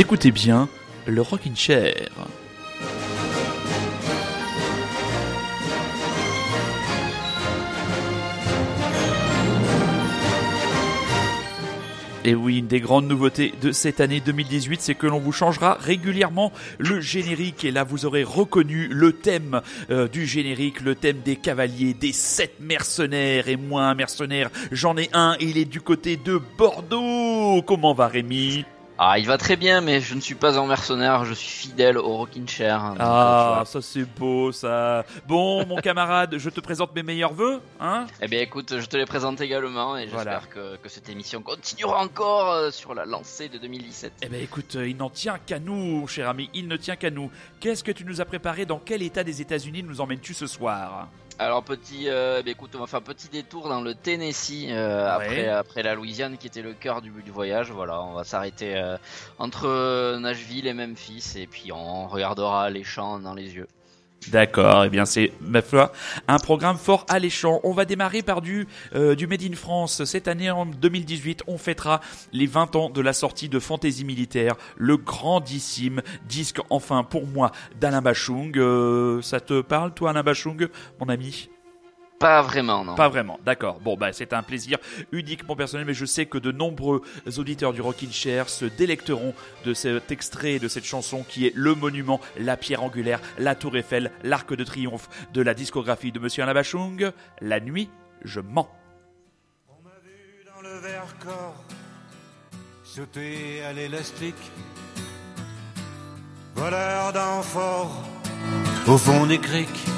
Écoutez bien le Rockin' Chair. Et oui, une des grandes nouveautés de cette année 2018, c'est que l'on vous changera régulièrement le générique. Et là, vous aurez reconnu le thème euh, du générique, le thème des cavaliers, des sept mercenaires. Et moi, un mercenaire, j'en ai un, il est du côté de Bordeaux. Comment va Rémi? Ah, il va très bien, mais je ne suis pas un mercenaire, je suis fidèle au Rockin' Chair. donc, euh, Ah, ça c'est beau ça. Bon, mon camarade, je te présente mes meilleurs voeux, hein? Eh bien écoute, je te les présente également et j'espère Voilà. que, que cette émission continuera encore euh, sur la lancée de 2017. Eh ben écoute, euh, il n'en tient qu'à nous, cher ami, il ne tient qu'à nous. Qu'est-ce que tu nous as préparé? Dans quel état des États-Unis nous emmènes-tu ce soir? Alors petit, euh, bah, écoute, on va faire un petit détour dans le Tennessee euh, Ouais. après après la Louisiane qui était le cœur du, du voyage. Voilà, on va s'arrêter euh, entre euh, Nashville et Memphis et puis on regardera les champs dans les yeux. D'accord, eh bien c'est ma foi un programme fort alléchant. On va démarrer par du euh, du Made in France. Cette année en 2018, on fêtera les 20 ans de la sortie de Fantaisie militaire, le grandissime disque enfin pour moi d'Alain Bachung. Euh, ça te parle toi Alain Bachung, mon ami? Pas vraiment, non. Pas vraiment, d'accord. Bon, bah, c'est un plaisir uniquement personnel, mais je sais que de nombreux auditeurs du Rockin' Chair se délecteront de cet extrait, de cette chanson qui est le monument, la pierre angulaire, la tour Eiffel, l'arc de triomphe de la discographie de Monsieur Alain Bachung. La nuit, je mens. On m'a vu dans le Vercors sauter à l'élastique, voleur d'amphores au fond des criques.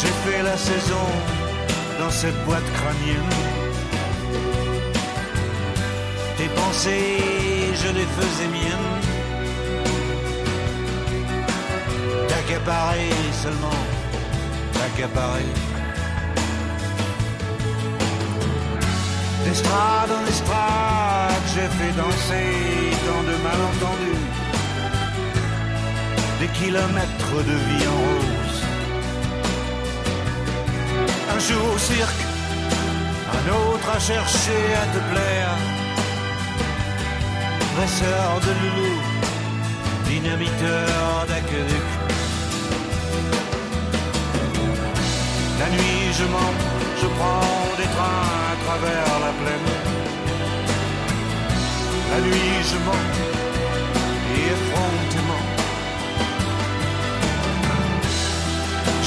J'ai fait la saison dans cette boîte crânienne. Tes pensées, je les faisais miennes. T'accaparer seulement, t'accaparer. D'estrade en estrade, j'ai fait danser tant de malentendus. Des kilomètres de vie en rose. Un jour au cirque, un autre à chercher à te plaire. Dresseur de loulou, dynamiteur d'aqueduc. La nuit, je mens, je prends des trains à travers la plaine. La nuit, je mens,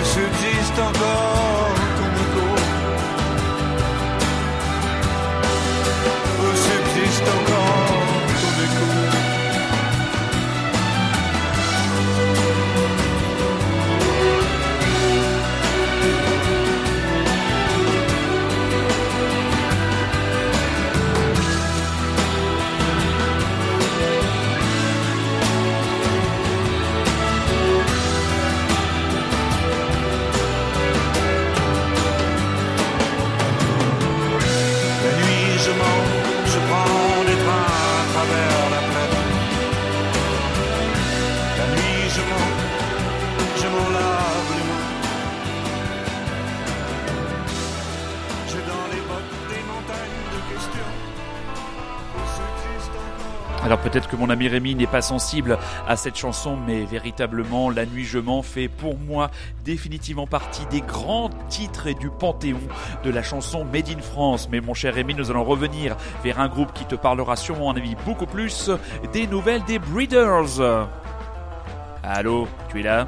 où subsiste encore que mon ami Rémi n'est pas sensible à cette chanson, mais véritablement, La Je m'en fait pour moi définitivement partie des grands titres et du panthéon de la chanson Made in France. Mais mon cher Rémi, nous allons revenir vers un groupe qui te parlera sûrement, à mon avis, beaucoup plus des nouvelles des Breeders. Allô, tu es là?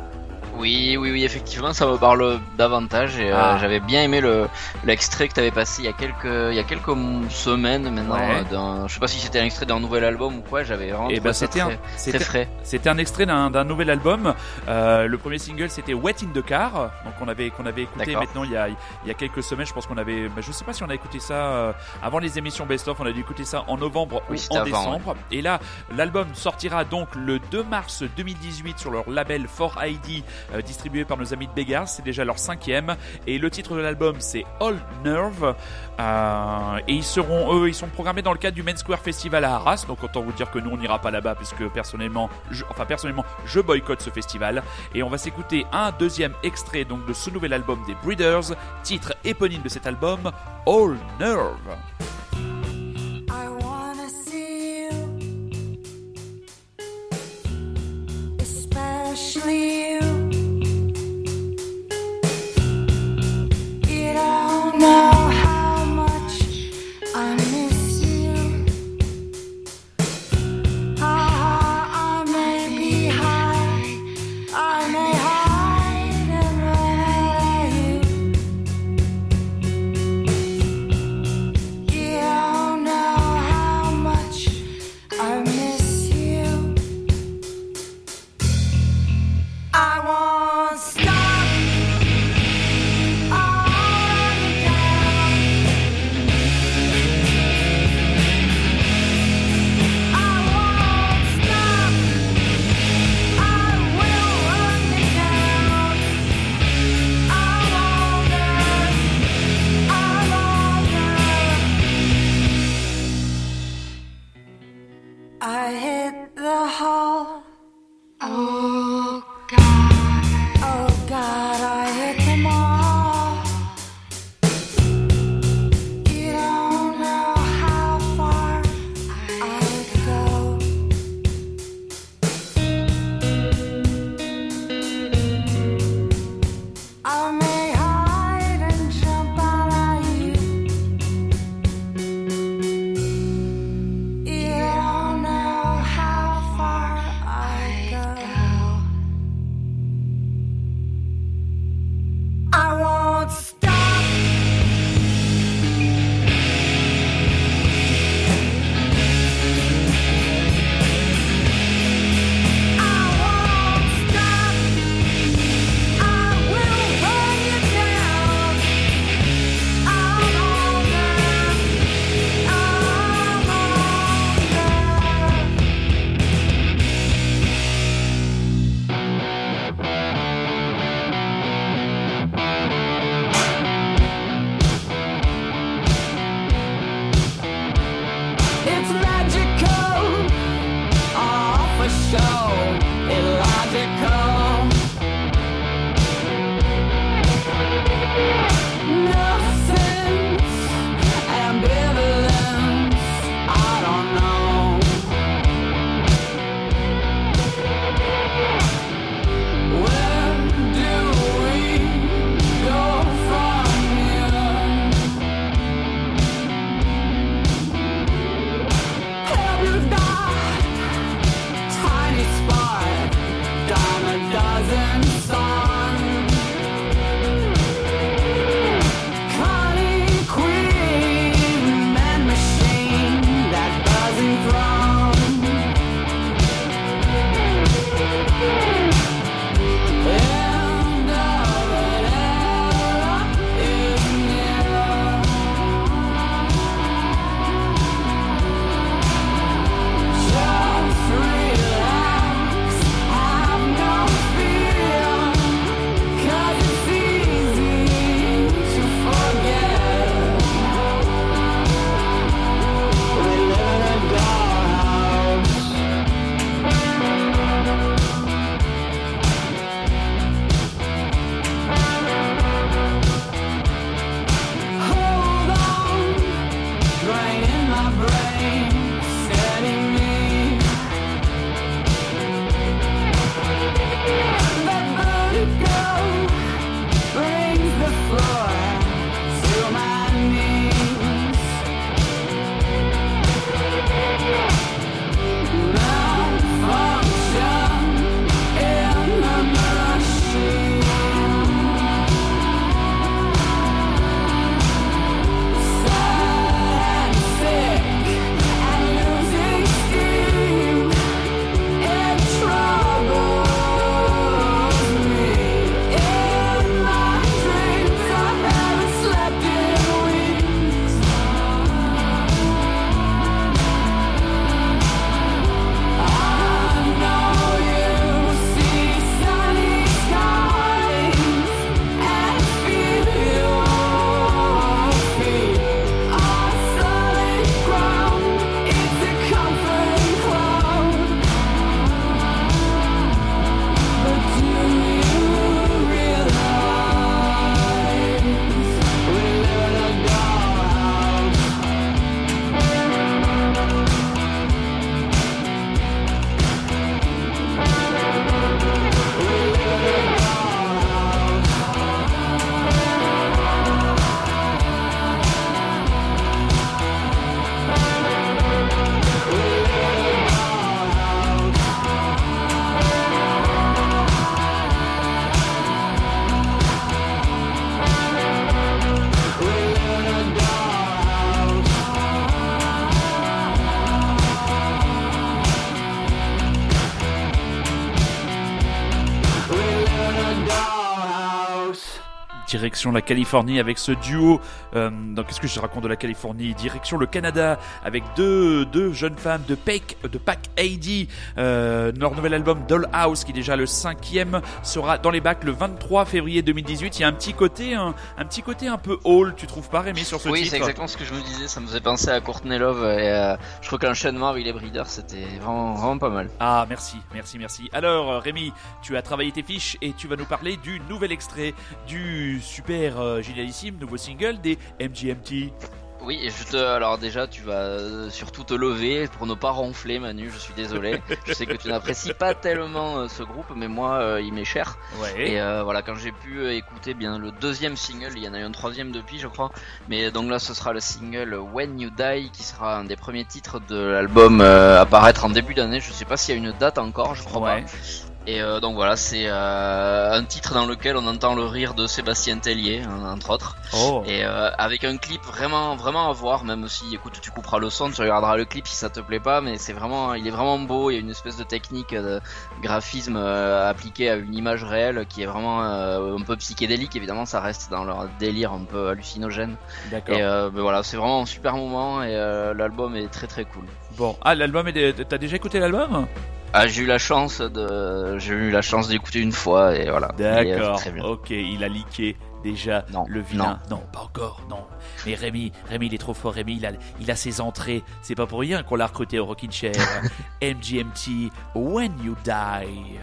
Oui, oui, oui, effectivement, ça me parle davantage. Et, euh, Ah. J'avais bien aimé le l'extrait que tu avais passé il y a quelques il y a quelques semaines maintenant. Ouais. euh, d'un- je sais pas si c'était un extrait d'un nouvel album ou quoi. J'avais vraiment Eh trouvé ben, c'était un- très, frais. C'était un extrait d'un d'un nouvel album. Euh, le premier single c'était Wet in the Car, donc on avait qu'on avait écouté maintenant il y a il y a quelques semaines. Je pense qu'on avait, bah, je sais pas si on a écouté ça euh, avant les émissions Best of. On a dû écouter ça en novembre Oui, ou en avant, décembre. Et là, l'album sortira donc le 2 mars 2018 sur leur label 4ID, euh, distribué par nos amis de Beggars. C'est déjà leur cinquième. Et le titre de l'album c'est All Nerve. Euh, et ils seront sont programmés dans le cadre du Main Square Festival à Arras. Donc autant vous dire que nous on n'ira pas là-bas puisque personnellement, je, enfin personnellement, je boycotte ce festival. Et on va s'écouter un deuxième extrait donc de ce nouvel album des Breeders, titre éponyme de cet album, All Nerve. Direction la Californie avec ce duo. Euh, donc qu'est-ce que je raconte de la Californie? Direction le Canada avec deux, deux jeunes femmes de Pack, de Pack AD. Euh, leur nouvel album Dollhouse, qui est déjà le cinquième, sera dans les bacs le 23 février 2018. Il y a un petit côté, un, un petit côté un peu hall, tu trouves pas Rémi sur ce oui, titre? c'est exactement ce que je me disais. Ça me faisait penser à Courtney Love et euh, je trouve qu'enchaînement avec les Breeders, c'était vraiment, vraiment pas mal. Ah, merci, merci, merci. Alors, Rémi, tu as travaillé tes fiches et tu vas nous parler du nouvel extrait du super euh, génialissime nouveau single des MGMT. Oui, et je te, alors déjà, tu vas euh, surtout te lever pour ne pas ronfler, Manu. Je suis désolé. je sais que tu n'apprécies pas tellement euh, ce groupe, mais moi, euh, il m'est cher. Ouais. Et euh, voilà, quand j'ai pu euh, écouter bien le deuxième single, il y en a eu un troisième depuis, je crois. Mais donc là, ce sera le single When You Die, qui sera un des premiers titres de l'album euh, à paraître en début d'année. Je sais pas s'il y a une date encore, je crois Ouais. pas. Et euh, donc voilà, c'est euh, un titre dans lequel on entend le rire de Sébastien Tellier, entre autres. Oh. Et euh, avec un clip vraiment vraiment à voir, même si écoute tu couperas le son, tu regarderas le clip si ça te plaît pas, mais c'est vraiment il est vraiment beau, il y a une espèce de technique de graphisme appliquée à une image réelle qui est vraiment un peu psychédélique, évidemment ça reste dans leur délire un peu hallucinogène. D'accord. Et euh, ben voilà, c'est vraiment un super moment et l'album est très très cool. Bon, ah l'album, est... t'as déjà écouté l'album? Ah, j'ai eu la chance de j'ai eu la chance d'écouter une fois et voilà. Il est D'accord. Ok, il a leaké déjà Non, le vilain. Non. pas encore, non. Mais Rémi, Rémi, il est trop fort. Rémi, il a, il a ses entrées. C'est pas pour rien qu'on l'a recruté au Rockin' Chair. MGMT, When You Die.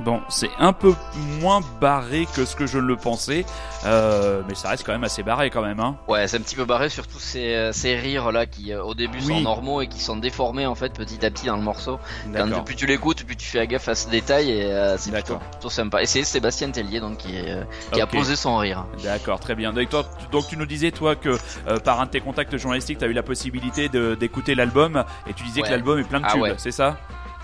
Bon, c'est un peu moins barré que ce que je ne le pensais, euh, mais ça reste quand même assez barré quand même. Hein. Ouais, c'est un petit peu barré, surtout ces, euh, ces rires là qui euh, au début Oui. sont normaux et qui sont déformés en fait petit à petit dans le morceau. Quand plus tu l'écoutes, plus tu fais gaffe à ce détail et euh, c'est plutôt, plutôt sympa. Et c'est Sébastien Tellier donc qui, euh, a posé son rire. D'accord, très bien. Donc, toi, tu- donc tu nous disais toi que par un de tes contacts journalistiques, tu as eu la possibilité d'écouter l'album et tu disais Ouais. que l'album est plein de Ah tubes, ouais. c'est ça?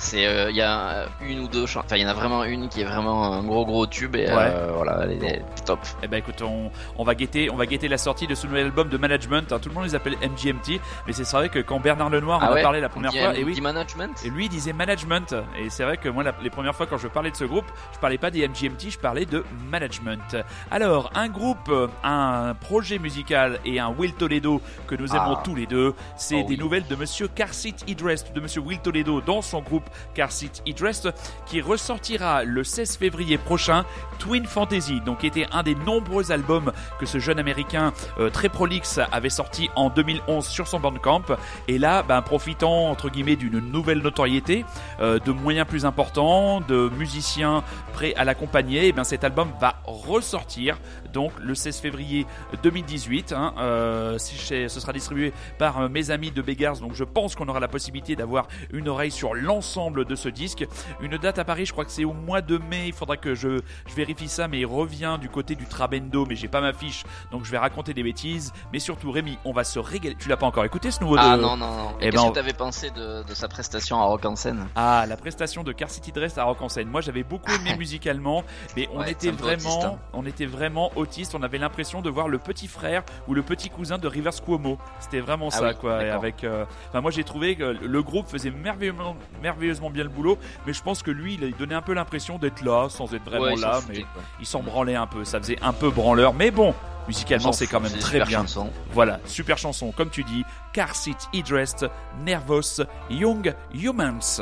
C'est euh, il y a euh, une ou deux enfin il y en a vraiment une qui est vraiment un gros gros tube et euh, voilà, elle est top. Eh ben écoute, on, on va guetter, on va guetter la sortie de ce nouvel album de Management. hein. tout le monde les appelle MGMT, mais c'est vrai que quand Bernard Lenoir en Ah a ouais? parlé la première fois, et oui, management? Et lui, il disait management. Et c'est vrai que moi, la- les premières fois quand je parlais de ce groupe, je parlais pas des MGMT, je parlais de management. Alors, un groupe, euh, un projet musical et un Will Toledo que nous aimons Ah. tous les deux, c'est Oh des oui. nouvelles de Monsieur Carsit Idrest, de Monsieur Will Toledo dans son groupe Carsit Idrest, qui ressortira le 16 février prochain, Twin Fantasy, donc était un des nombreux albums que ce jeune américain euh, très prolixe avait sorti en 2011 sur son Bandcamp. Et là, ben, profitant entre guillemets d'une nouvelle notoriété, euh, de moyens plus importants, de musiciens prêts à l'accompagner, et bien cet album va ressortir donc le 16 février 2018. Hein, euh, si ce sera distribué par euh, mes amis de Beggars, donc je pense qu'on aura la possibilité d'avoir une oreille sur l'ensemble de ce disque. Une date à Paris, je crois que c'est au mois de mai. Il faudra que je, je vérifie ça, mais il revient du côté du Trabendo, mais j'ai pas ma fiche, donc je vais raconter des bêtises. Mais surtout, Rémi, on va se régaler. Tu l'as pas encore écouté ce nouveau Ah de- non non non. Eh Et ben, qu'est-ce on- que t'avais pensé de, de sa prestation à Rock en scène Ah, la prestation de Car City Dress à Rock en scène. Moi, j'avais beaucoup aimé musicalement, mais on Ouais, était vraiment, hein. on était vraiment autiste. On avait l'impression de voir le petit frère ou le petit cousin de Rivers Cuomo. C'était vraiment Ah ça, oui, quoi. Et avec, euh, moi, j'ai trouvé que le groupe faisait merveilleusement, merveilleusement bien le boulot, mais je pense que lui, il donnait un peu l'impression d'être là, sans être vraiment Ouais, là, mais il s'en branlait un peu. Ça faisait un peu branleur, mais bon. Musicalement, c'est quand même très bien. Voilà, super chanson, comme tu dis, Car Seat E-Dressed, Nervous, Young Humans.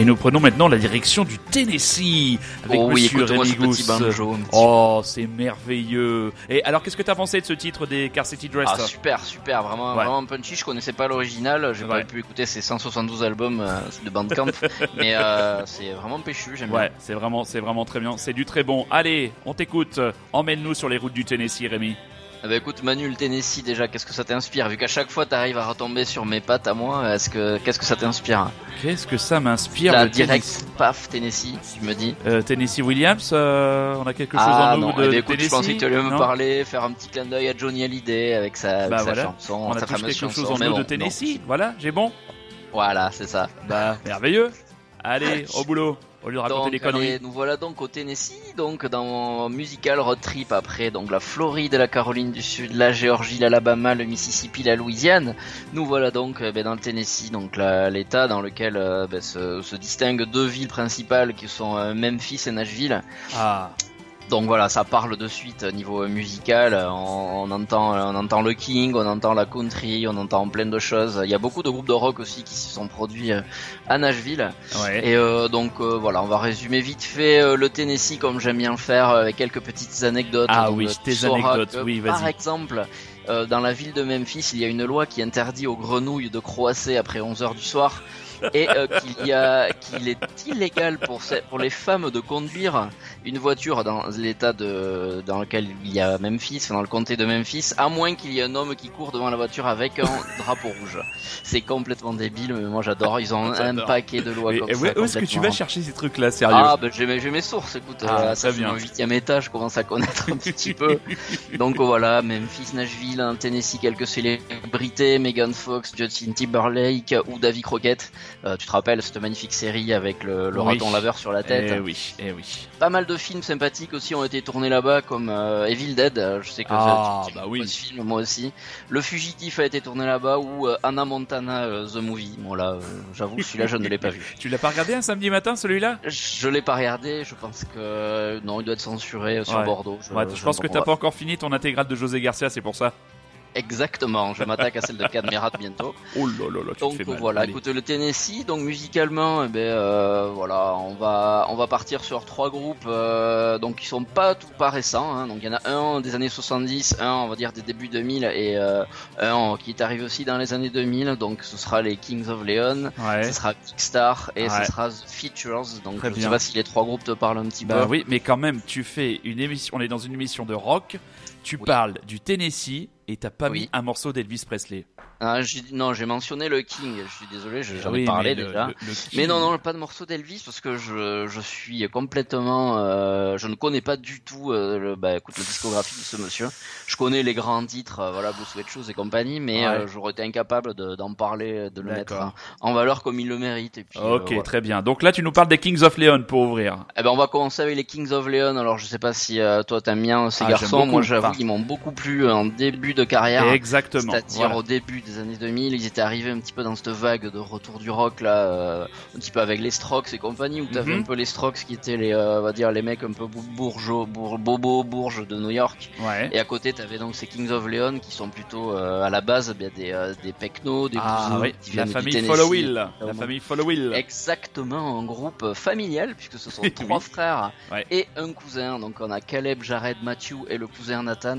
Et nous prenons maintenant la direction du Tennessee avec oh oui, Monsieur écoute-moi ce petit- Oh, c'est merveilleux. Et alors, qu'est-ce que t'as pensé de ce titre des Car City Dressed Ah super super vraiment Ouais. vraiment punchy je connaissais pas l'original j'ai Ouais. pas pu écouter ces 172 albums euh, de Bandcamp mais euh, c'est vraiment péchu j'aime Ouais, bien c'est vraiment, c'est vraiment très bien. C'est du très bon. Allez, on t'écoute. Emmène-nous sur les routes du Tennessee, Rémi. Ah bah écoute Manu le Tennessee déjà qu'est-ce que ça t'inspire? Vu qu'à chaque fois t'arrives à retomber sur mes pattes à moi est-ce que qu'est-ce que ça t'inspire? Qu'est-ce que ça m'inspire Là direct Tennessee? paf Tennessee tu me dis Euh, Tennessee Williams, euh, on a quelque chose ah en nous non de eh ben, écoute Tennessee? je pensais que tu allais me parler faire un petit clin d'œil à Johnny Hallyday avec sa, avec Bah sa voilà. chanson On a sa fameuse quelque chose chanson en mais nous bon, de non. Tennessee. Voilà, j'ai bon. voilà c'est ça Bah, merveilleux. Allez, au boulot. Au lieu de raconter Donc, des conneries. allez, nous voilà donc au Tennessee, donc dans musical road trip après donc la Floride, la Caroline du Sud, la Géorgie, l'Alabama, le Mississippi, la Louisiane. Nous voilà donc euh, ben, dans le Tennessee, donc l'État dans lequel euh, ben, se, se distinguent deux villes principales qui sont euh, Memphis et Nashville. Ah, Donc voilà, ça parle de suite euh, niveau euh, musical. euh, On, on entend, on entend le King, on entend la country, on entend plein de choses. Il y a beaucoup de groupes de rock aussi qui se sont produits à Nashville. ouais. Et euh, donc euh, voilà, on va résumer vite fait euh, le Tennessee comme j'aime bien le faire avec quelques petites anecdotes. Ah Donc, oui, tes anecdotes, que, oui, vas-y. Par exemple, dans la ville de Memphis, il y a une loi qui interdit aux grenouilles de croasser après 11 heures du soir et euh, qu'il y a qu'il est illégal pour ces- pour les femmes de conduire une voiture dans l'état de dans lequel il y a Memphis, dans le comté de Memphis, à moins qu'il y ait un homme qui court devant la voiture avec un drapeau rouge. C'est complètement débile, mais moi j'adore. Ils ont un paquet de lois Et- comme et ça. où où est-ce que tu vas chercher ces trucs-là, sérieux Ah, ben j'ai mes, mes sources, écoute, Ah, euh, ça fait mon huitième étage, je commence à connaître un petit peu. Donc voilà, Memphis, Nashville, en Tennessee, quelques célébrités, Megan Fox, Justin Timberlake ou Davy Crockett. Euh, tu te rappelles cette magnifique série avec le, le Oui. raton laveur sur la tête Eh oui, eh oui. Pas mal de films sympathiques aussi ont été tournés là-bas, comme euh, Evil Dead. Je sais que Ah, tu- tu bah aimes oui. ce film, moi aussi. Le Fugitif a été tourné là-bas ou euh, Anna Montana the Movie. Bon là, j'avoue, celui-là je ne l'ai pas vu. Tu l'as pas regardé un samedi matin, celui-là? Je l'ai pas regardé, je pense que non, il doit être censuré sur Ouais. Bordeaux. Je, Ouais, je pense que t'as pas encore fini ton intégrale de José Garcia, c'est pour ça. Exactement, je m'attaque à celle de Cadmerat bientôt. Oh là là là, tu Donc te fais mal. voilà, Allez. écoute le Tennessee, donc musicalement, eh ben euh, voilà, on va on va partir sur trois groupes, euh, donc qui sont pas tout pas récents. Hein, donc il y en a un des années 70, un on va dire des débuts 2000 et euh, un qui est arrivé aussi dans les années 2000. Donc ce sera les Kings of Leon, Ouais. ce sera Big Star et Ouais. ce sera The Features. Donc Très je bien. sais pas si les trois groupes te parlent un petit Bah peu. oui, mais quand même, tu fais une émission, on est dans une émission de rock, tu Oui. parles du Tennessee et t'as pas Oui. mis un morceau d'Elvis Presley. Ah, non, j'ai mentionné le King. Je suis désolé, je- j'en Oui, ai parlé mais déjà. le- le Mais non, non, pas de morceau d'Elvis parce que je, je suis complètement, euh, je ne connais pas du tout euh, le, bah, écoute, la discographie de ce monsieur. Je connais les grands titres, euh, voilà, Blue Sweat Shoes et compagnie, mais Ouais. euh, j'aurais été incapable de- d'en parler, de le mettre en, en valeur comme il le mérite. Et puis, Ok, très bien. Donc là, tu nous parles des Kings of Leon pour ouvrir. Eh ben, on va commencer avec les Kings of Leon. Alors, je sais pas si toi t'aimes bien ces Ah, garçons. Moi, j'avoue qu'ils m'ont beaucoup plu en début de carrière. Exactement. C'est-à-dire Voilà. au début des années 2000, ils étaient arrivés un petit peu dans cette vague de retour du rock là, euh, un petit peu avec les Strokes et compagnie, où t'avais Mhm. un peu les Strokes qui étaient les, euh, on va dire les mecs un peu bou- bourgeois, bour, bobo, bourges de New York. Ouais. Et à côté, t'avais donc ces Kings of Leon qui sont plutôt euh, à la base bien, des, des des Ah oui, qui la famille. Follow Will. La famille Follow Will. Exactement, un groupe familial puisque ce sont trois frères Ouais. et un cousin. Donc on a Caleb, Jared, Matthew et le cousin Nathan.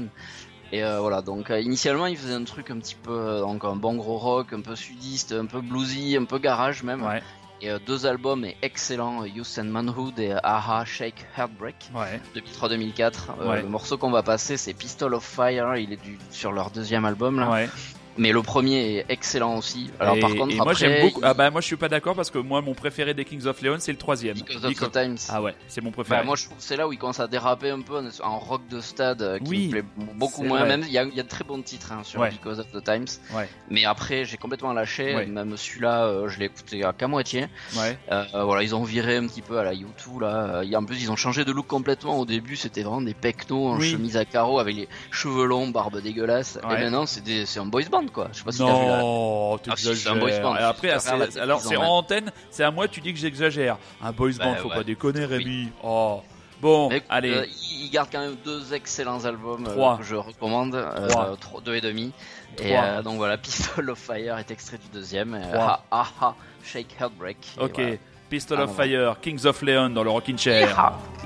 Et euh, voilà, donc euh, initialement ils faisaient un truc un petit peu, euh, donc un bon gros rock, un peu sudiste, un peu bluesy, un peu garage même. Ouais. Et deux albums est excellents, Youth and Manhood et Aha Shake Heartbreak Ouais. 2003-2004. Euh, Ouais. Le morceau qu'on va passer c'est Pistol of Fire, il est du, sur leur deuxième album là. Mais le premier est excellent aussi. Alors et, par contre et moi après, j'aime beaucoup. il- Ah bah moi je suis pas d'accord parce que moi mon préféré des Kings of Leon c'est le troisième. Because of the Times. Ah ouais, c'est mon préféré. Bah, moi je trouve que c'est là où il commence à déraper un peu en- rock de stade euh, qui Oui, me plaît beaucoup moins. vrai. Même il y y a de très bons titres hein, sur Ouais. Because of the Times. Ouais. Mais après j'ai complètement lâché. Ouais. Même celui-là euh, je l'ai écouté à qu'à moitié. Euh, voilà ils ont viré un petit peu à la U2 là. Et en plus ils ont changé de look complètement. Au début c'était vraiment des pecnos en Oui. chemise à carreaux avec les cheveux longs, barbe dégueulasse. Et maintenant c'est des- c'est un boys band quoi. Je sais pas si t'as vu la- Non, Ah, si, c'est un boys band. Et après, c'est- alors c'est en antenne, c'est à moi tu dis que j'exagère. Un boys band, Bah, faut ouais. pas déconner, Rémi. Oh. Bon, Mais, allez. euh, il garde quand même deux excellents albums euh, Trois. que je recommande, euh, Trois. deux et demi. Et euh, donc voilà, Pistol of Fire est extrait du deuxième. ah, ah, ah, Shake Heartbreak. Ok. voilà. Pistol Ah, of non, Fire, Kings of Leon dans le Rockin' Chair.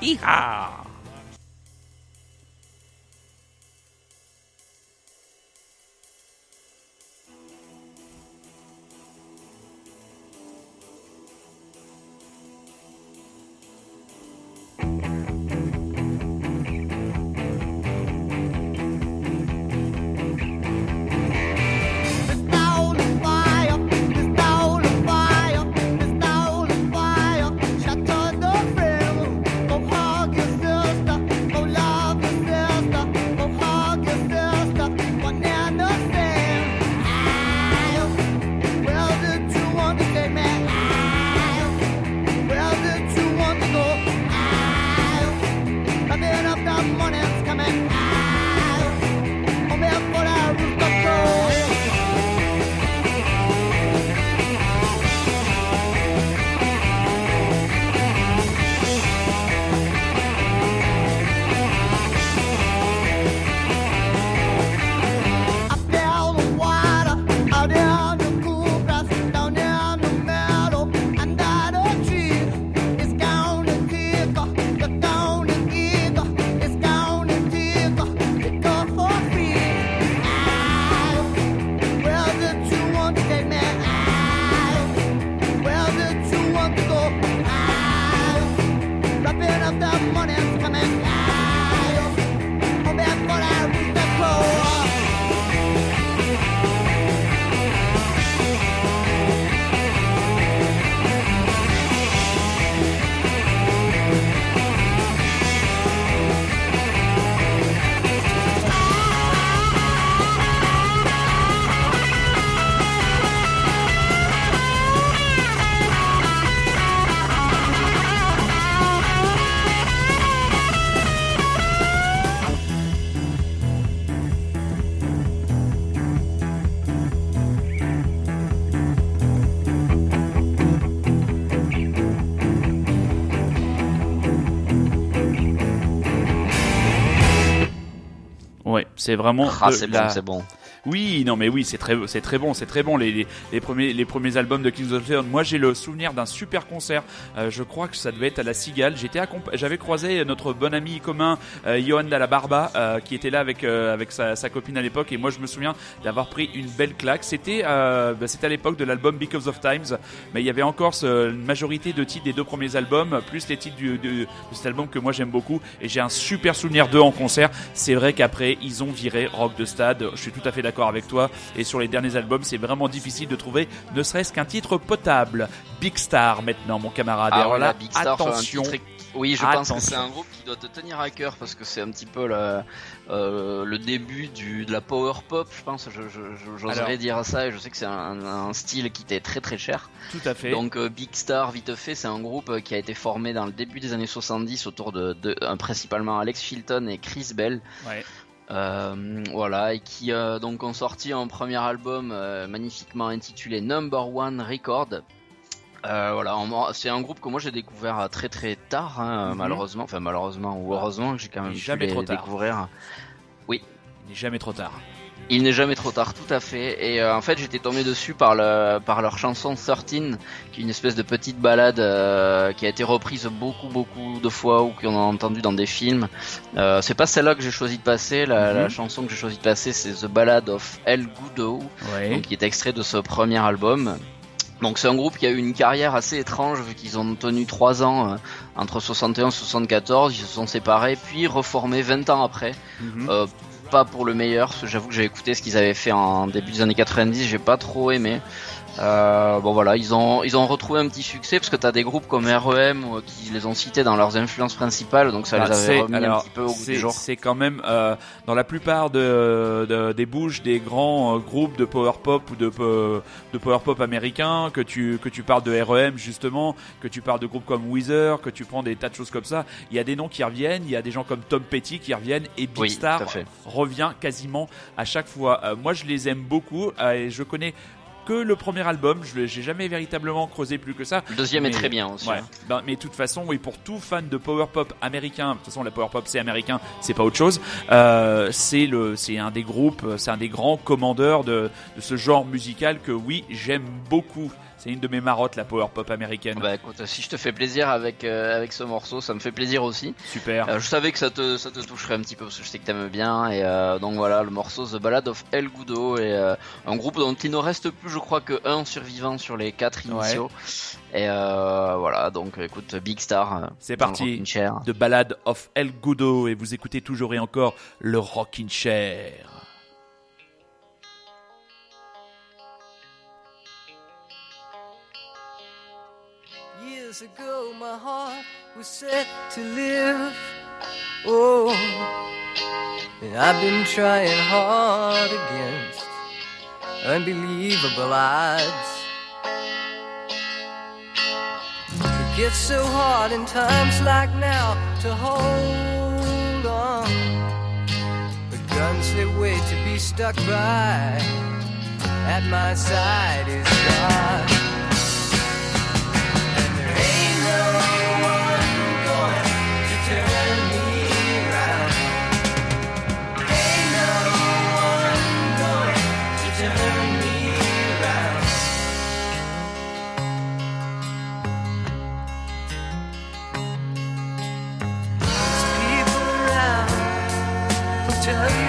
Yeehaw. Morning's c'est vraiment Ah, de la- bon, c'est bon. Oui, non mais oui, c'est très c'est très bon, c'est très bon les, les, premiers les premiers albums de Kings of Leon. Moi, j'ai le souvenir d'un super concert. Euh, je crois que ça devait être à la Cigale. J'étais j'avais croisé notre bon ami commun euh, Johan Dalla Barba euh, qui était là avec euh, avec sa, sa copine à l'époque et moi je me souviens d'avoir pris une belle claque. C'était euh, bah, c'était à l'époque de l'album Because of Times, mais il y avait encore une majorité de titres des deux premiers albums plus les titres du, du- de cet album que moi j'aime beaucoup et j'ai un super souvenir d'eux en concert. C'est vrai qu'après ils ont viré rock de stade. Je suis tout à fait d'accord avec toi. Et sur les derniers albums, c'est vraiment difficile de trouver ne serait-ce qu'un titre potable. Big Star maintenant, mon camarade. Et Ah alors là, Big Star, attention. Oui, je pense que c'est un groupe qui doit te tenir à cœur parce que c'est un petit peu le, euh, le début du, de la power pop, je pense. J'oserais dire ça et je sais que c'est un, un style qui t'est très très cher. Tout à fait. Donc euh, Big Star, vite fait, c'est un groupe euh, qui a été formé dans le début des années 70 autour de, de euh, principalement Alex Chilton et Chris Bell. Ouais. Euh, voilà, et qui euh, donc ont sorti un premier album euh, magnifiquement intitulé Number One Record. Voilà, c'est un groupe que moi j'ai découvert très très tard, hein, Mhm. malheureusement, enfin malheureusement ou heureusement que j'ai quand même pu Jamais les trop tard. découvrir. Il n'est jamais trop tard. Il n'est jamais trop tard, tout à fait. Et euh, en fait, j'étais tombé dessus par le par leur chanson 13, qui est une espèce de petite balade euh, qui a été reprise beaucoup beaucoup de fois ou qu'on a entendu dans des films. Euh, c'est pas celle-là que j'ai choisi de passer. La, Mhm. la chanson que j'ai choisi de passer, c'est The Ballad of El Gudo, Ouais. donc qui est extrait de ce premier album. Donc c'est un groupe qui a eu une carrière assez étrange vu qu'ils ont tenu trois ans euh, entre 61 et 74, ils se sont séparés puis reformés 20 ans après. Mhm. Euh, pas pour le meilleur, j'avoue que j'ai écouté ce qu'ils avaient fait en début des années 90, j'ai pas trop aimé. Euh, bon voilà, ils ont ils ont retrouvé un petit succès parce que t'as des groupes comme REM euh, qui les ont cités dans leurs influences principales, donc ça Bah, les avait remis un petit peu au goût du jour. C'est quand même euh, dans la plupart de, de- des bouches des grands euh, groupes de power pop ou de, de power pop américains que tu que tu parles de REM justement, que tu parles de groupes comme Weezer, que tu prends des tas de choses comme ça. Il y a des noms qui reviennent, il y a des gens comme Tom Petty qui reviennent et Big Oui, Star revient quasiment à chaque fois. Euh, moi, je les aime beaucoup et je connais que le premier album. Je j'ai jamais véritablement creusé plus que ça. Le deuxième Mais- est très bien aussi. Ouais. hein. Ben, mais de toute façon, oui, pour tout fan de power pop américain, de toute façon, la power pop c'est américain, c'est pas autre chose. Euh, c'est le, c'est un des groupes, c'est un des grands commandeurs de, de ce genre musical que oui, j'aime beaucoup. C'est une de mes marottes, la power pop américaine. Bah écoute, si je te fais plaisir avec, euh, avec ce morceau, ça me fait plaisir aussi. Super. Euh, je savais que ça te, ça te toucherait un petit peu parce que je sais que t'aimes bien. Et euh, donc voilà, le morceau The Ballad of El Gudo est un groupe dont il ne reste plus, je crois, que un survivant sur les quatre initiaux. Et voilà, donc écoute, Big Star. C'est parti. De Ballad of El Gudo et vous écoutez toujours et encore le Rockin' Chair. Years ago, my heart was set to live. Oh, and I've been trying hard against unbelievable odds. It gets so hard in times like now to hold on. But guns that wait to be stuck by at my side is God. Just.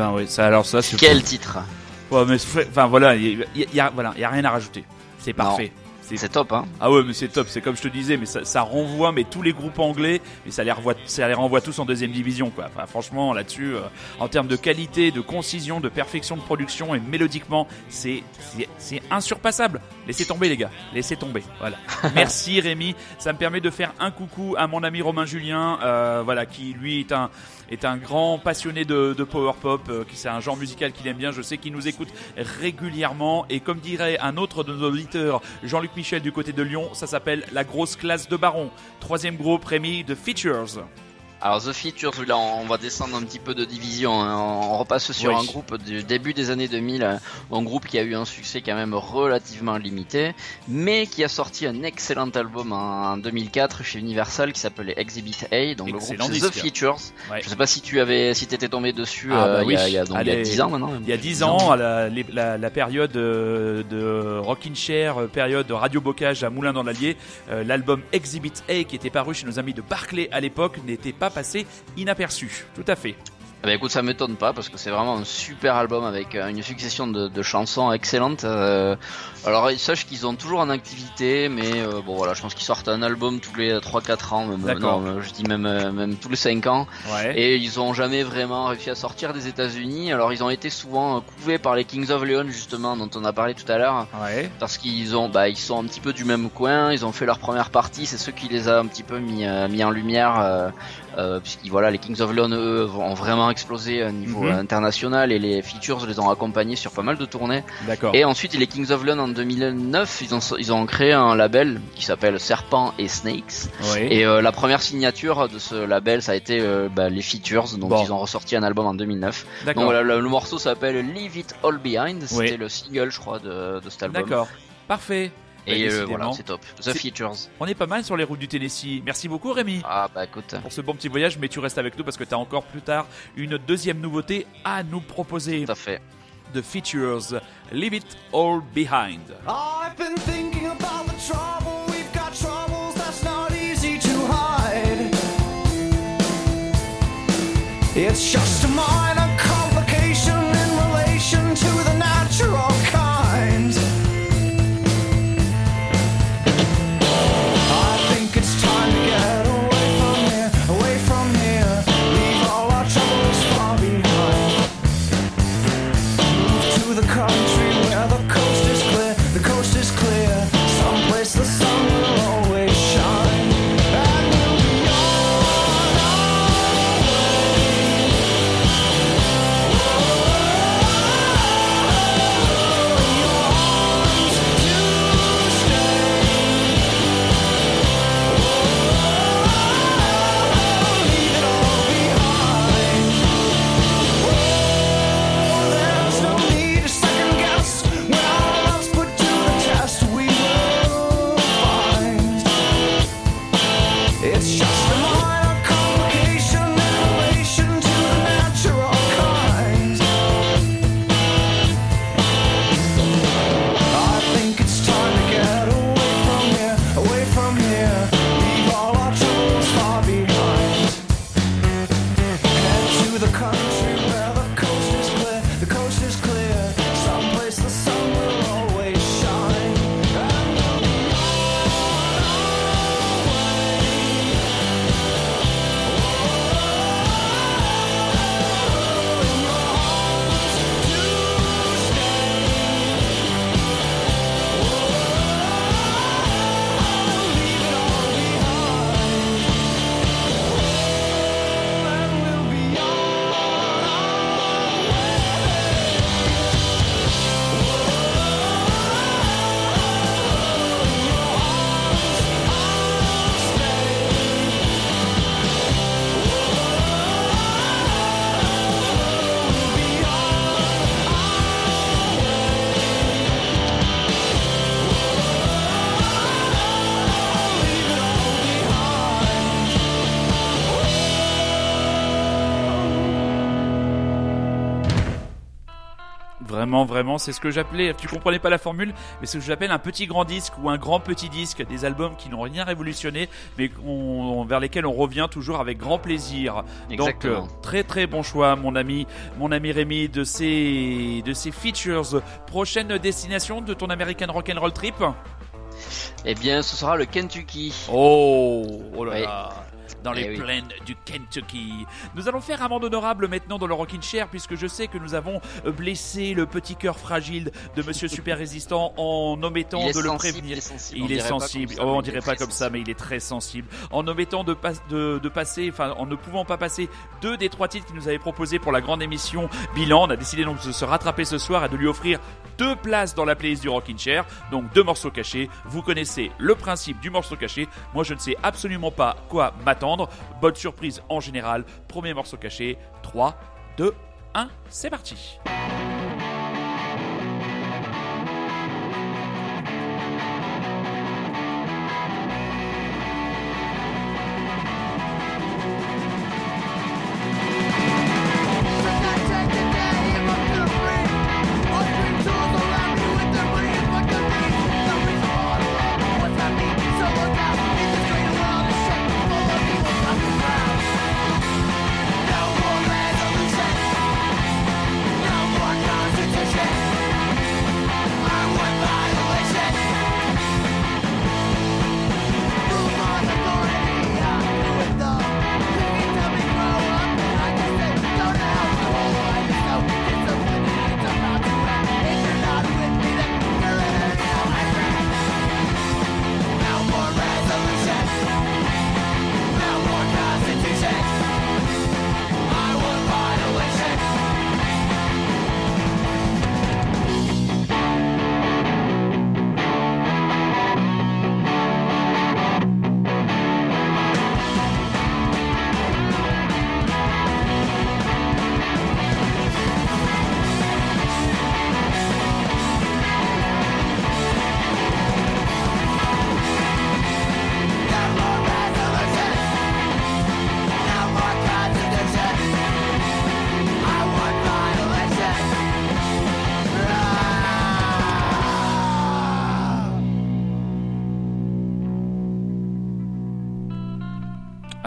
Ben oui, ça alors ça c'est Quel titre Ouais, mais c'est- enfin voilà, il y, a- il y a voilà, il y a rien à rajouter. C'est parfait. c'est top, hein. ah ouais, mais c'est top. C'est comme je te disais, mais ça, ça renvoie, mais tous les groupes anglais, mais ça les renvoie, ça les renvoie tous en deuxième division, quoi. Enfin, franchement, là-dessus, euh, en termes de qualité, de concision, de perfection de production et mélodiquement, c'est, c'est, c'est insurpassable. Laissez tomber, les gars. Laissez tomber. Voilà. Merci Rémi. Ça me permet de faire un coucou à mon ami Romain Julien, euh, voilà, qui lui est un est un grand passionné de, power pop, euh, c'est un genre musical qu'il aime bien. Je sais qu'il nous écoute régulièrement et comme dirait un autre de nos auditeurs, Jean-Luc Michel du côté de Lyon, ça s'appelle la grosse classe de Baron. Troisième groupe, Rémi, de Features. Alors The Features, là on va descendre un petit peu de division. hein. On repasse sur Oui. un groupe du début des années 2000, euh, un groupe qui a eu un succès quand même relativement limité, mais qui a sorti un excellent album en 2004 chez Universal qui s'appelait Exhibit A. Donc Excellent le groupe The. Features. Ouais. Je sais pas si tu avais, si t'étais tombé dessus Ah, bah euh, il y a- oui. il y a, donc, il y a Allez, 10 ans maintenant. Il y a 10 ans, à la, les- la- la période euh, de Rockin' Chair, période de Radio Bocage à Moulin dans l'Allier, l'album Exhibit A qui était paru chez nos amis de Barclay à l'époque n'était pas passé inaperçu. Tout à fait. Ben, écoute, ça m'étonne pas parce que c'est vraiment un super album avec euh, une succession de, de chansons excellentes. Euh, alors, sache qu'ils ont toujours en activité, mais euh, bon voilà, je pense qu'ils sortent un album tous les 3-4 ans, même, non, je dis même, même tous les 5 ans. Ouais. Et ils ont jamais vraiment réussi à sortir des États-Unis. Alors, ils ont été souvent couvés par les Kings of Leon justement, dont on a parlé tout à l'heure Ouais. parce qu'ils ont bah ils sont un petit peu du même coin ils ont fait leur première partie c'est ceux qui les a un petit peu mis mis en lumière euh, voilà les Kings of Leon eux ont vraiment explosé au niveau Mhm. international et les features les ont accompagnés sur pas mal de tournées et ensuite les Kings of Leon en 2009 ils ont ils ont créé un label qui s'appelle Serpent et Snakes et euh, la première signature de ce label ça a été euh, bah, les features donc Bon. ils ont ressorti un album en 2009 donc D'accord. voilà le, le morceau s'appelle Leave It All Behind c'était Oui. le single je crois de, de cet album D'accord. Parfait. Et euh, voilà, c'est top. The Features. On est pas mal sur les routes du Tennessee. Merci beaucoup Rémi. Ah bah écoute. pour ce bon petit voyage, mais tu restes avec nous parce que tu as encore plus tard une deuxième nouveauté à nous proposer. Tout à fait. The Features, Leave It All Behind. I've been thinking about the trouble. We've got troubles that's not easy to hide. It's just a minor the country Vraiment, vraiment, c'est ce que j'appelais, tu comprenais pas la formule, mais c'est ce que j'appelle un petit grand disque ou un grand petit disque, des albums qui n'ont rien révolutionné, mais vers lesquels on revient toujours avec grand plaisir. Exactement. Donc, euh, très très bon choix, mon ami, mon ami Rémi, de ces, de ces features. Prochaine destination de ton American Rock'n'Roll Trip? Eh bien, ce sera le Kentucky. Oh, oh là Oui. là. Dans les Eh oui. plaines du Kentucky. Nous allons faire amende honorable maintenant dans le Rockin' Chair puisque je sais que nous avons blessé le petit cœur fragile de Monsieur Super Résistant en omettant de le prévenir. il est sensible. Il On est dirait pas comme sensible. ça, Oh, mais on il est dirait pas très comme ça, sensible. mais il est très sensible. En omettant de, pas- de, de passer, enfin, en ne pouvant pas passer deux des trois titres qu'il nous avait proposés pour la grande émission bilan, on a décidé donc de se rattraper ce soir et de lui offrir deux places dans la playlist du Rockin' Chair. Donc deux morceaux cachés. Vous connaissez le principe du morceau caché. Moi, je ne sais absolument pas quoi m'attendre. Bonne surprise en général. Premier morceau caché. 3, 2, 1, c'est parti.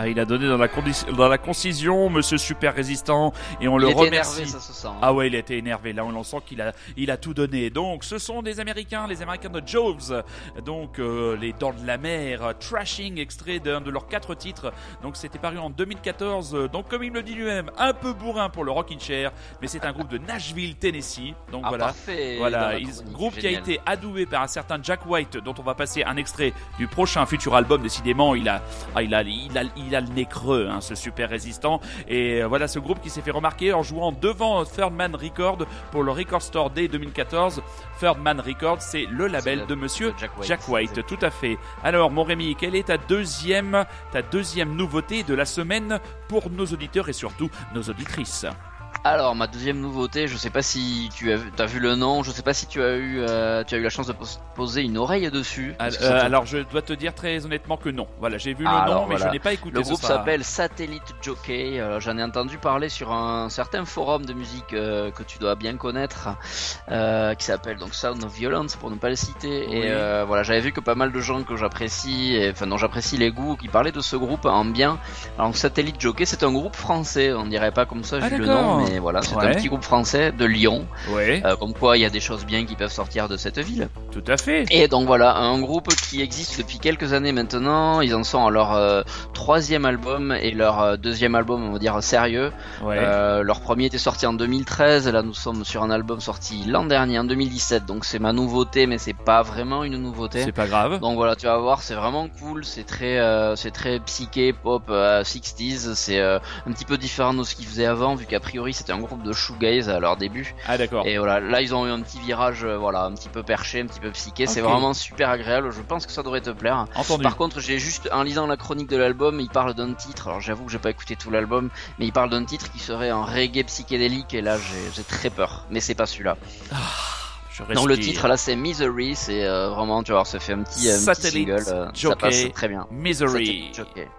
Ah, il a donné dans la, dans la concision, Monsieur Super Résistant, et on Il le était remercie. énervé, ça se sent. hein. Ah ouais, il a été énervé. Là, on en sent qu'il a, il a tout donné. Donc, ce sont des Américains, les Américains de Joves. Donc, euh, les Dents de la Mer, euh, Trashing, extrait d'un de leurs quatre titres. Donc, c'était paru en 2014. Euh, Donc, comme il me le dit lui-même, un peu bourrin pour le Rockin' Chair, mais c'est un groupe de Nashville, Tennessee. Donc Ah, voilà. parfait. Voilà, il- groupe qui a été adoué par un certain Jack White, dont on va passer un extrait du prochain futur album. Décidément, il a, ah, il a, il a, il a le nez creux, hein, ce super résistant. Et euh, voilà, ce groupe qui s'est fait remarquer en jouant devant Third Man Record pour le Record Store Day 2014. Third Man Record, c'est le label le- de Monsieur Jack White. Jack White, tout à fait. Alors, mon Rémi, quelle est ta deuxième, ta deuxième nouveauté de la semaine pour nos auditeurs et surtout nos auditrices? Alors ma deuxième nouveauté, je sais pas si tu as vu, as vu le nom, je sais pas si tu as eu, euh, tu as eu la chance de pos- poser une oreille dessus. Euh, alors, je dois te dire très honnêtement que non. Voilà, j'ai vu le nom, mais je n'ai pas écouté. Le groupe sera- s'appelle Satellite Jockey. J'en ai entendu parler sur un certain forum de musique euh, que tu dois bien connaître, qui s'appelle donc Sound of Violence pour ne pas le citer. Oui. Et voilà, j'avais vu que pas mal de gens que j'apprécie, enfin dont j'apprécie les goûts, qui parlaient de ce groupe en bien. Alors Satellite Jockey, c'est un groupe français. On dirait pas comme ça Ah, vu le nom, mais voilà, c'est Ouais. un petit groupe français de Lyon. Ouais, Euh, comme quoi, il y a des choses bien qui peuvent sortir de cette ville. tout à fait. Et donc voilà, un groupe qui existe depuis quelques années maintenant. Ils en sont à leur euh, troisième album et leur euh, deuxième album, on va dire sérieux. Ouais. Leur premier était sorti en 2013. Là, nous sommes sur un album sorti l'an dernier, en 2017. Donc c'est ma nouveauté, mais c'est pas vraiment une nouveauté. c'est pas grave. Donc voilà, tu vas voir, c'est vraiment cool, c'est très, c'est très psyché, pop, euh, 60s, c'est un petit peu différent de ce qu'ils faisaient avant, vu qu'a priori c'était un groupe de shoegaze à leur début. Ah d'accord. Et voilà, là ils ont eu un petit virage, euh, voilà, un petit peu perché, un petit peu psyché. C'est vraiment super agréable. Je pense que ça devrait te plaire. Entendu. Par contre, j'ai juste en lisant la chronique de l'album, il parle d'un titre. Alors j'avoue que j'ai pas écouté tout l'album, mais il parle d'un titre qui serait un reggae psychédélique. Et là, j'ai très peur. Mais c'est pas celui-là. Je Donc le titre là, c'est Misery. C'est euh, vraiment, tu vois, ça fait un petit, un petit single. euh, ça passe très bien. Misery. Jockey.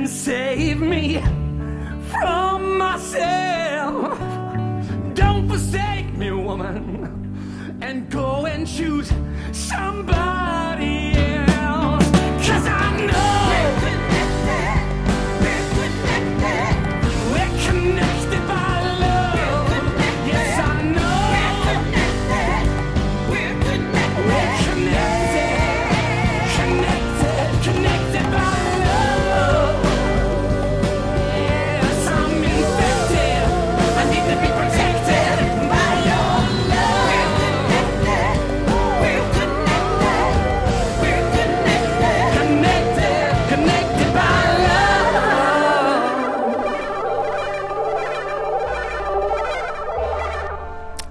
And save me from myself. Don't forsake me, woman, and go and choose somebody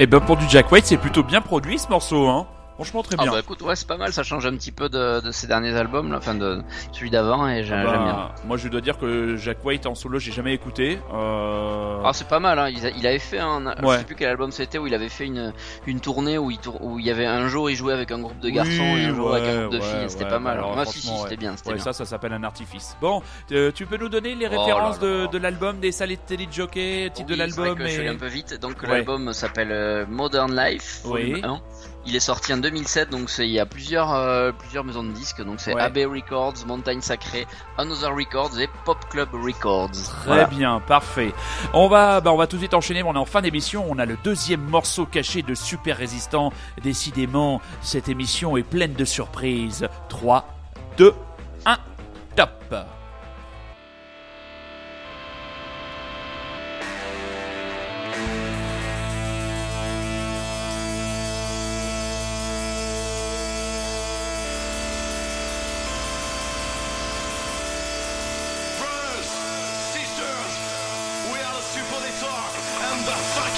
ben pour du Jack White, c'est plutôt bien produit ce morceau, hein. Franchement très Ah bien. bah écoute, ouais, c'est pas mal, ça change un petit peu de, de ces derniers albums, là, enfin de celui d'avant, et Ah j'aime bah, bien. Moi je dois dire que Jack White en solo j'ai jamais écouté. Euh... Ah, c'est pas mal, hein. il, a- il avait fait un. Je Ouais. sais plus quel album c'était, où il avait fait une, une tournée où il, tour- où il y avait un jour il jouait avec un groupe de garçons Oui, et un jour avec un groupe de filles, c'était pas mal. bah alors, Moi, si, si, c'était bien, c'était bien. ça, ça s'appelle un artifice. Bon, euh, tu peux nous donner les Oh là références de, l'album, des salles de télé de jockey, titre Oui, de l'album Je suis allé un peu vite, donc l'album s'appelle euh, Modern Life, Oui. volume 1. Il est sorti en 2007, donc il y a plusieurs, euh, plusieurs maisons de disques. Donc c'est Ouais. AB Records, Montagne Sacrée, Another Records et Pop Club Records. Très Voilà. bien, parfait. On va, bah, on va tout de suite enchaîner. On est en fin d'émission. On a le deuxième morceau caché de Super Résistant. Décidément, cette émission est pleine de surprises. 3, 2, 1, top. And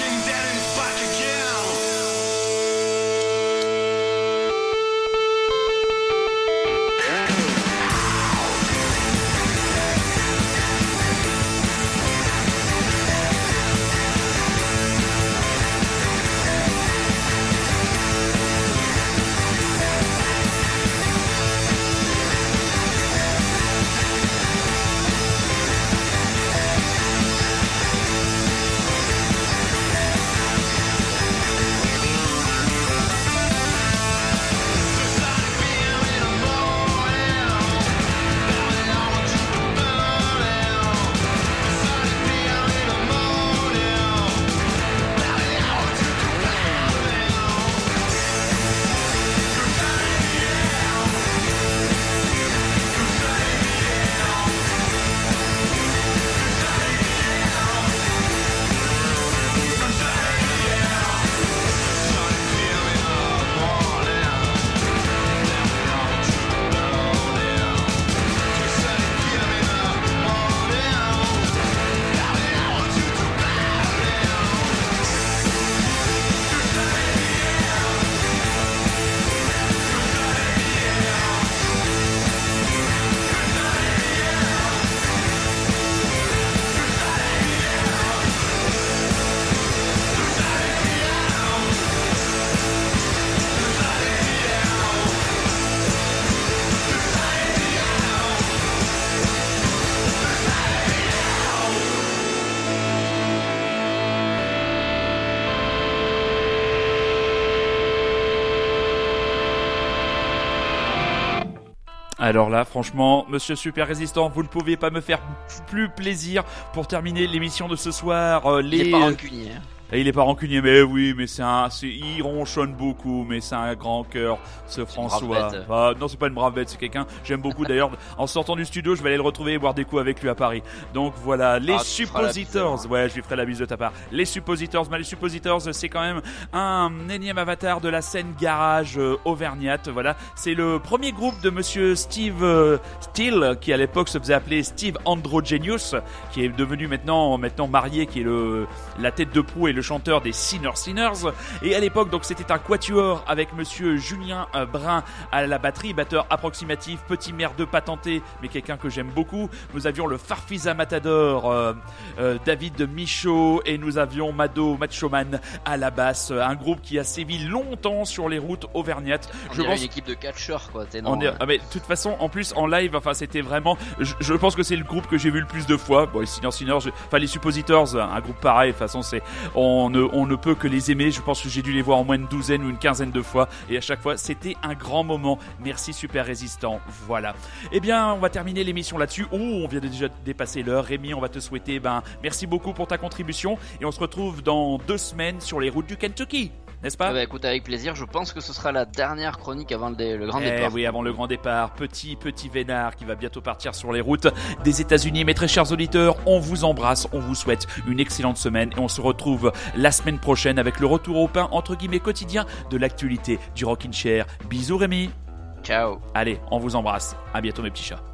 Alors là, franchement, monsieur Super Résistant, vous ne pouviez pas me faire plus plaisir pour terminer l'émission de ce soir. Euh, Il les... est pas rancunier. Et il est pas rancunier, mais oui, mais c'est un, c'est, il ronchonne beaucoup, mais c'est un grand cœur, ce François. brave bête. Ah, non, c'est pas une brave bête, c'est quelqu'un, j'aime beaucoup d'ailleurs. En sortant du studio, je vais aller le retrouver et boire des coups avec lui à Paris. Donc voilà, les Ah, bise, suppositors. Ouais, je lui ferai la bise de ta part. Les suppositors, bah, les suppositors, c'est quand même un énième avatar de la scène garage euh, auvergnate. Voilà, c'est le premier groupe de monsieur Steve euh, Steele, qui à l'époque se faisait appeler Steve Androgenius, qui est devenu maintenant, maintenant marié, qui est le, la tête de proue et le chanteur des Sinner Sinners. Et à l'époque, donc, c'était un quatuor avec monsieur Julien euh, Brun à la batterie, batteur approximatif, petit merdeux patenté, mais quelqu'un que j'aime beaucoup. Nous avions le Farfisa Matador, euh, euh, David Michaud, et nous avions Mado Machoman à la basse. Un groupe qui a sévi longtemps sur les routes auvergnates. On Je pense une équipe de catcheurs quoi. on est- ah mais de toute façon, en plus en live, enfin c'était vraiment. Je, je pense que c'est le groupe que j'ai vu le plus de fois. Bon, les Sinner Sinners, je- enfin les Suppositors, un groupe pareil. De toute façon, c'est on on ne peut que les aimer. Je pense que j'ai dû les voir au moins une douzaine ou une quinzaine de fois, et à chaque fois c'était un grand moment. Merci Super Résistant. Voilà. Eh bien, on va terminer l'émission là-dessus. Oh, on vient de déjà dépasser l'heure. Rémi, on va te souhaiter ben merci beaucoup pour ta contribution, et on se retrouve dans deux semaines sur les routes du Kentucky, n'est-ce pas ah bah, écoute avec plaisir. Je pense que ce sera la dernière chronique avant le, dé- le grand Eh départ. oui, avant le grand départ, petit petit vénard qui va bientôt partir sur les routes des États-Unis. Mes très chers auditeurs, on vous embrasse, on vous souhaite une excellente semaine et on se retrouve la semaine prochaine avec le retour au pain entre guillemets quotidien de l'actualité du Rockin' Chair. Bisous Rémi. Ciao. Allez, on vous embrasse. À bientôt mes petits chats.